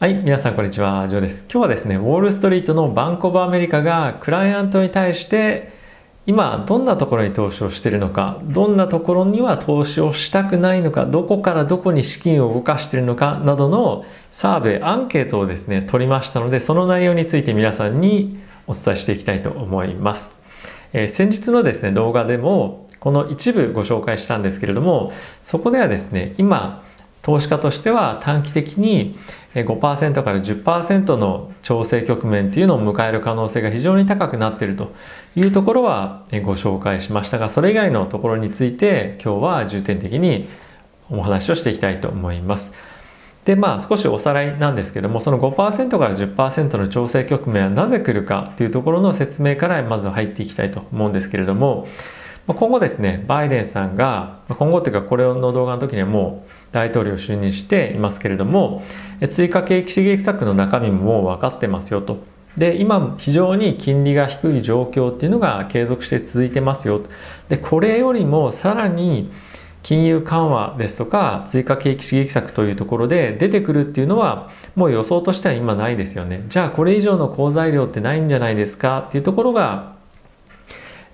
はい、皆さんこんにちは、ジョーです。今日はですね、ウォールストリートのバンコブアメリカがクライアントに対して今どんなところに投資をしているのか、どんなところには投資をしたくないのか、どこからどこに資金を動かしているのかなどのサーベイ、アンケートをですね、取りましたので、その内容について皆さんにお伝えしていきたいと思います。えー、先日のですね、動画でもこの一部ご紹介したんですけれども、そこではですね、今、投資家としては短期的に5%から10%の調整局面っていうのを迎える可能性が非常に高くなっているというところはご紹介しましたがそれ以外のところについて今日は重点的にお話をしていきたいと思います。でまあ少しおさらいなんですけどもその5%から10%の調整局面はなぜ来るかというところの説明からまず入っていきたいと思うんですけれども今後ですねバイデンさんが今後というかこれの動画の時にはもう大統領就任していますけれども追加景気刺激策の中身ももう分かってますよと。で今非常に金利が低い状況っていうのが継続して続いてますよでこれよりもさらに金融緩和ですとか追加景気刺激策というところで出てくるっていうのはもう予想としては今ないですよね。じゃあこれ以上の好材料ってないんじゃないですかっていうところが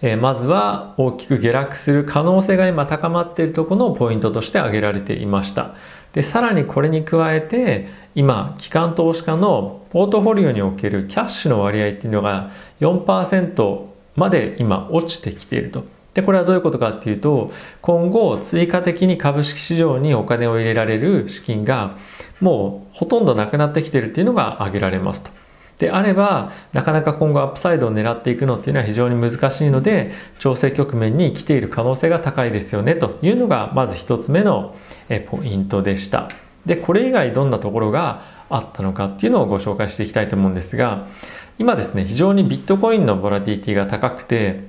えまずは大きく下落する可能性が今高まっているところのポイントとして挙げられていましたでさらにこれに加えて今機関投資家のポートフォリオにおけるキャッシュの割合っていうのが4%まで今落ちてきているとでこれはどういうことかっていうと今後追加的に株式市場にお金を入れられる資金がもうほとんどなくなってきているっていうのが挙げられますと。であればなかなか今後アップサイドを狙っていくのっていうのは非常に難しいので調整局面に来ている可能性が高いですよねというのがまず1つ目のポイントでした。でこれ以外どんなところがあったのかっていうのをご紹介していきたいと思うんですが今ですね非常にビットコインのボラティティが高くて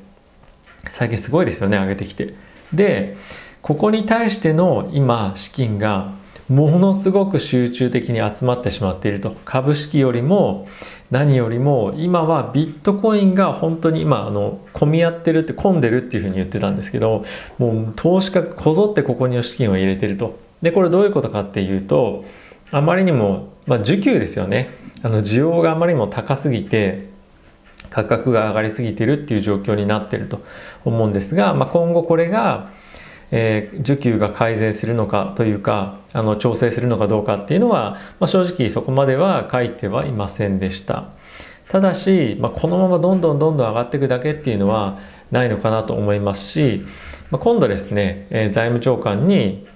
最近すごいですよね上げてきて。でここに対しての今資金がものすごく集中的に集まってしまっていると。株式よりも何よりも今はビットコインが本当に今あの混み合ってるって混んでるっていうふうに言ってたんですけどもう投資家こぞってここに資金を入れてると。でこれどういうことかっていうとあまりにも、まあ、需給ですよね。あの需要があまりにも高すぎて価格が上がりすぎてるっていう状況になってると思うんですが、まあ、今後これがえー、需給が改善するのかというかあの調整するのかどうかっていうのは、まあ、正直そこまでは書いてはいませんでした。ただし、まあ、このままどんどんどんどん上がっていくだけっていうのはないのかなと思いますし、まあ、今度ですね、えー、財務長官に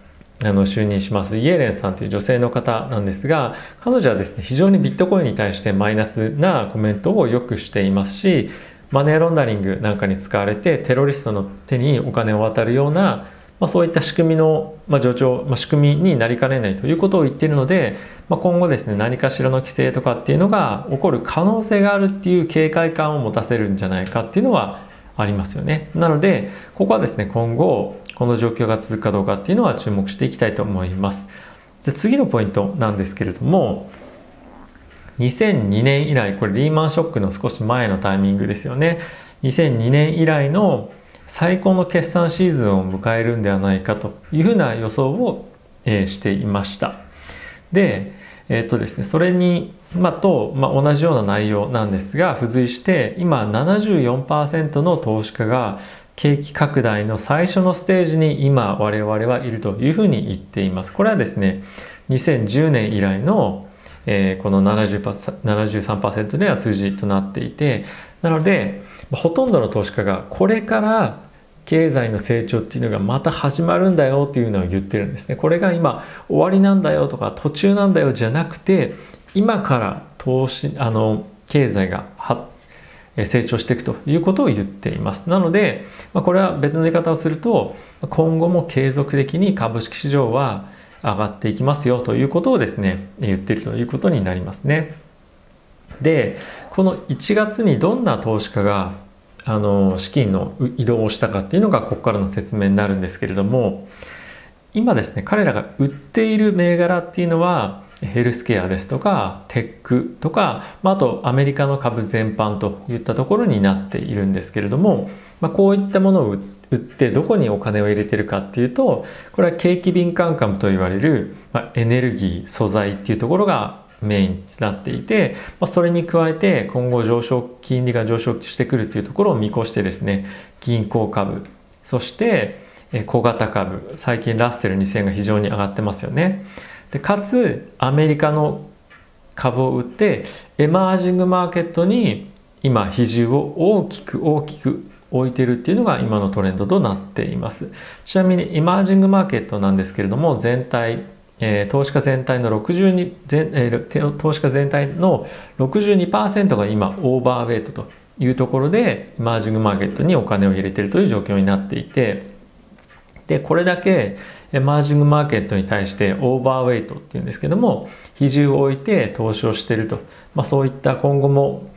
あの就任しますイエレンさんという女性の方なんですが彼女はですね非常にビットコインに対してマイナスなコメントをよくしていますしマネーロンダリングなんかに使われてテロリストの手にお金を渡るようなまあ、そういった仕組みの、まあ、助長、まあ、仕組みになりかねないということを言っているので、まあ、今後ですね何かしらの規制とかっていうのが起こる可能性があるっていう警戒感を持たせるんじゃないかっていうのはありますよね。なのでここはですね今後この状況が続くかどうかっていうのは注目していきたいと思います。で次のポイントなんですけれども2002年以来これリーマンショックの少し前のタイミングですよね。2002年以来の最高の決算シーズンを迎えるんではないかというふうな予想を、えー、していました。でえっ、とですねそれに、まあ、と、まあ、同じような内容なんですが付随して今74%の投資家が景気拡大の最初のステージに今我々はいるというふうに言っています。これはですね2010年以来のえー、この70 73%では数字となっていてなのでほとんどの投資家がこれから経済の成長っていうのがまた始まるんだよっていうのを言ってるんですね。これが今終わりなんだよとか途中なんだよじゃなくて今から投資あの経済が成長していくということを言っています。なので、まあ、これは別の言い方をすると今後も継続的に株式市場は上がっていきますよということをですね言っているということになりますね。でこの1月にどんな投資家があの資金の移動をしたかっていうのがここからの説明になるんですけれども今ですね彼らが売っている銘柄っていうのはヘルスケアですとかテックとか、まあ、とアメリカの株全般といったところになっているんですけれども、まあ、こういったものを売ってどこにお金を入れてるかっていうとこれは景気敏感株と言われる、まあ、エネルギー素材っていうところがメインになっていて、まあ、それに加えて今後上昇金利が上昇してくるというところを見越してですね銀行株そして小型株最近ラッセル2000が非常に上がってますよね。でかつアメリカの株を売ってエマージングマーケットに今比重を大きく大きく置いてるっていうのが今のトレンドとなっています。ちなみにエマージングマーケットなんですけれども全体え、投資家全体の62全、えー、投資家全体の62%が今オーバーウェイトというところでマージングマーケットにお金を入れているという状況になっていてでこれだけマージングマーケットに対してオーバーウェイトっていうんですけども比重を置いて投資をしていると、まあ、そういった今後も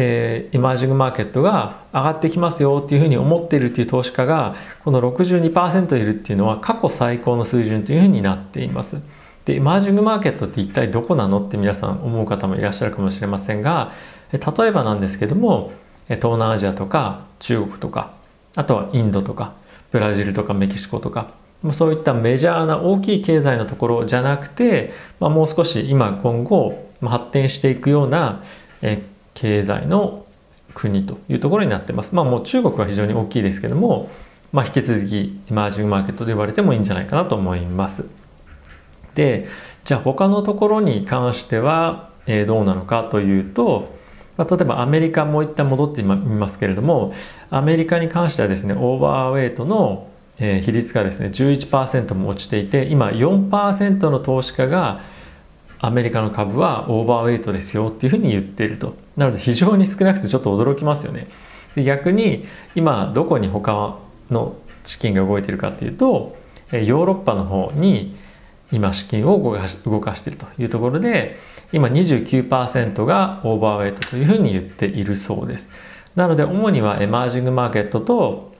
えー、エマージングマーケットが上がってきますよっていうふうに思っているという投資家がこの62%いるっていうのは過去最高の水準というふうになっています。でエマージングマーケットって一体どこなのって皆さん思う方もいらっしゃるかもしれませんが例えばなんですけども東南アジアとか中国とかあとはインドとかブラジルとかメキシコとかそういったメジャーな大きい経済のところじゃなくて、まあ、もう少し今今後発展していくようなえ経済の国というところになってます。まあもう中国は非常に大きいですけども、まあ、引き続きエマージングマーケットで言われてもいいんじゃないかなと思います。でじゃあ他のところに関しては、え、どうなのかというと、まあ、例えばアメリカもう一旦戻ってみますけれどもアメリカに関してはですねオーバーウェイトの、比率がですね11%も落ちていて今4%の投資家がアメリカの株はオーバーウェイトですよっていうふうに言っていると。なので非常に少なくてちょっと驚きますよね。で逆に今どこに他の資金が動いているかっていうとヨーロッパの方に今資金を動かし動かしているというところで今29%がオーバーウェイトというふうに言っているそうです。なので主にはエマージングマーケットと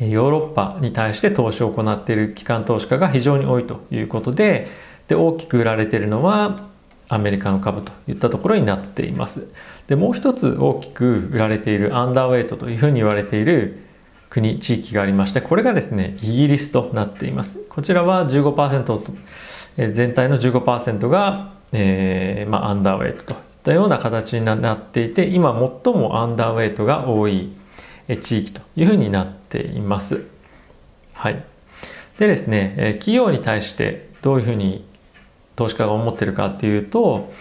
ヨーロッパに対して投資を行っている機関投資家が非常に多いということでで大きく売られているのはアメリカの株といったところになっています。でもう一つ大きく売られているアンダーウェイトというふうに言われている国地域がありましてこれがですねイギリスとなっています。こちらは15%全体の15%が、えーまあ、アンダーウェイトといったような形になっていて今最もアンダーウェイトが多い地域というふうになっています。はい。でですね企業に対してどういうふうに投資家が思ってるかっていうと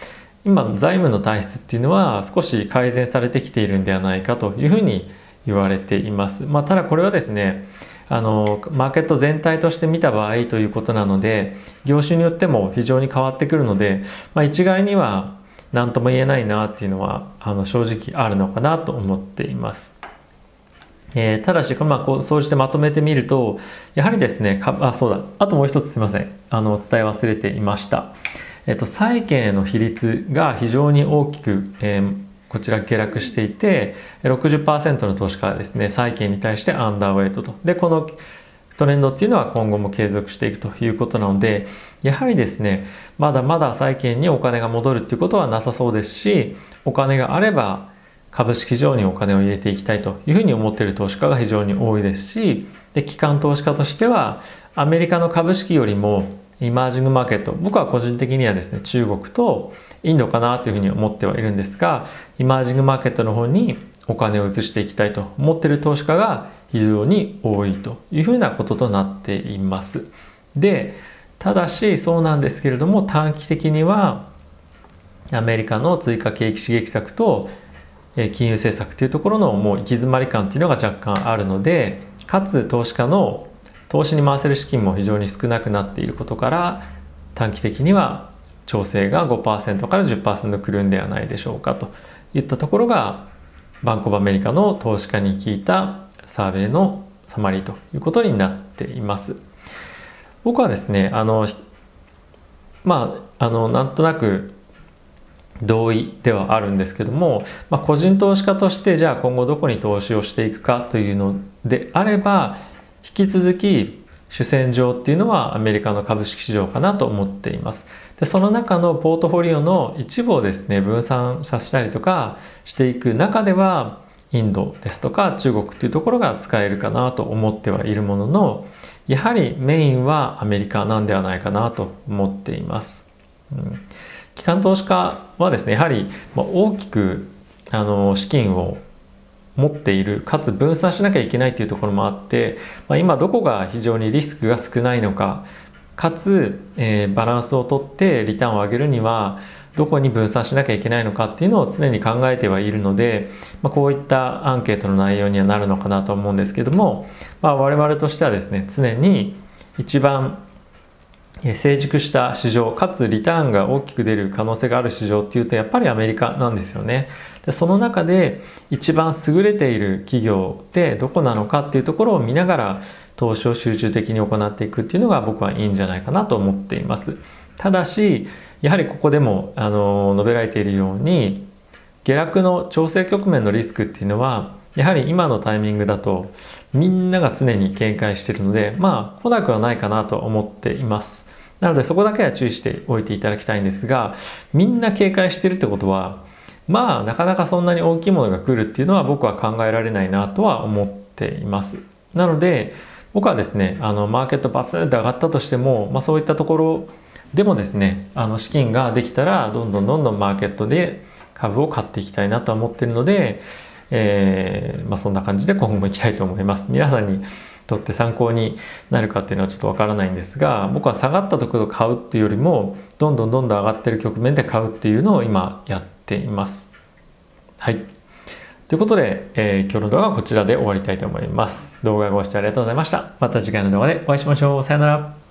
今財務の体質っていうのは少し改善されてきているんではないかというふうに言われています。まあ、ただこれはですねあのマーケット全体として見た場合ということなので業種によっても非常に変わってくるので、まあ、一概には何とも言えないなっていうのはあの正直あるのかなと思っています。えー、ただし、まあ、こう総じてまとめてみるとやはりですねあそうだあともう一つすいませんあの伝え忘れていました、えっ、と、債券への比率が非常に大きく、えー、こちら下落していて60%の投資家はですね債券に対してアンダーウェイトと。でこのトレンドっていうのは今後も継続していくということなのでやはりですねまだまだ債券にお金が戻るっていうことはなさそうですしお金があれば株式市場にお金を入れていきたいというふうに思っている投資家が非常に多いですしで機関投資家としてはアメリカの株式よりもイマージングマーケット僕は個人的にはですね中国とインドかなというふうに思ってはいるんですがイマージングマーケットの方にお金を移していきたいと思っている投資家が非常に多いというふうなこととなっています。でただしそうなんですけれども短期的にはアメリカの追加景気刺激策と金融政策というところのもう行き詰まり感というのが若干あるのでかつ投資家の投資に回せる資金も非常に少なくなっていることから短期的には調整が5%から10%くるんではないでしょうかといったところがバンコブアメリカの投資家に聞いたサーベイのサマリーということになっています。僕はですねあのまああのなんとなく同意ではあるんですけども、まあ、個人投資家としてじゃあ今後どこに投資をしていくかというのであれば引き続き主戦場っていうのはアメリカの株式市場かなと思っています。でその中のポートフォリオの一部をですね分散させたりとかしていく中ではインドですとか中国っていうところが使えるかなと思ってはいるもののやはりメインはアメリカなんではないかなと思っています、うん。機関投資家はですねやはり大きくあの資金を持っているかつ分散しなきゃいけないというところもあって、まあ、今どこが非常にリスクが少ないのかかつ、えー、バランスをとってリターンを上げるにはどこに分散しなきゃいけないのかっていうのを常に考えてはいるので、まあ、こういったアンケートの内容にはなるのかなと思うんですけども、まあ、我々としてはですね常に一番成熟した市場かつリターンが大きく出る可能性がある市場っていうとやっぱりアメリカなんですよね。でその中で一番優れている企業ってどこなのかっていうところを見ながら投資を集中的に行っていくっていうのが僕はいいんじゃないかなと思っています。ただしやはりここでもあの述べられているように下落の調整局面のリスクっていうのはやはり今のタイミングだとみんなが常に警戒しているのでまあ来なくはないかなと思っています。なのでそこだけは注意しておいていただきたいんですがみんな警戒してるってことはまあなかなかそんなに大きいものが来るっていうのは僕は考えられないなとは思っています。なので僕はですねあのマーケットバツンと上がったとしても、まあ、そういったところでもですねあの資金ができたらどんどんどんどんマーケットで株を買っていきたいなと思ってるので、えーまあ、そんな感じで今後もいきたいと思います皆さんにとって参考になるかっていうのはちょっとわからないんですが僕は下がったところを買うっていうよりもどんどんどんどん上がってる局面で買うっていうのを今やっています。はいということで、えー、今日の動画はこちらで終わりたいと思います。動画ご視聴ありがとうございました。また次回の動画でお会いしましょう。さよなら。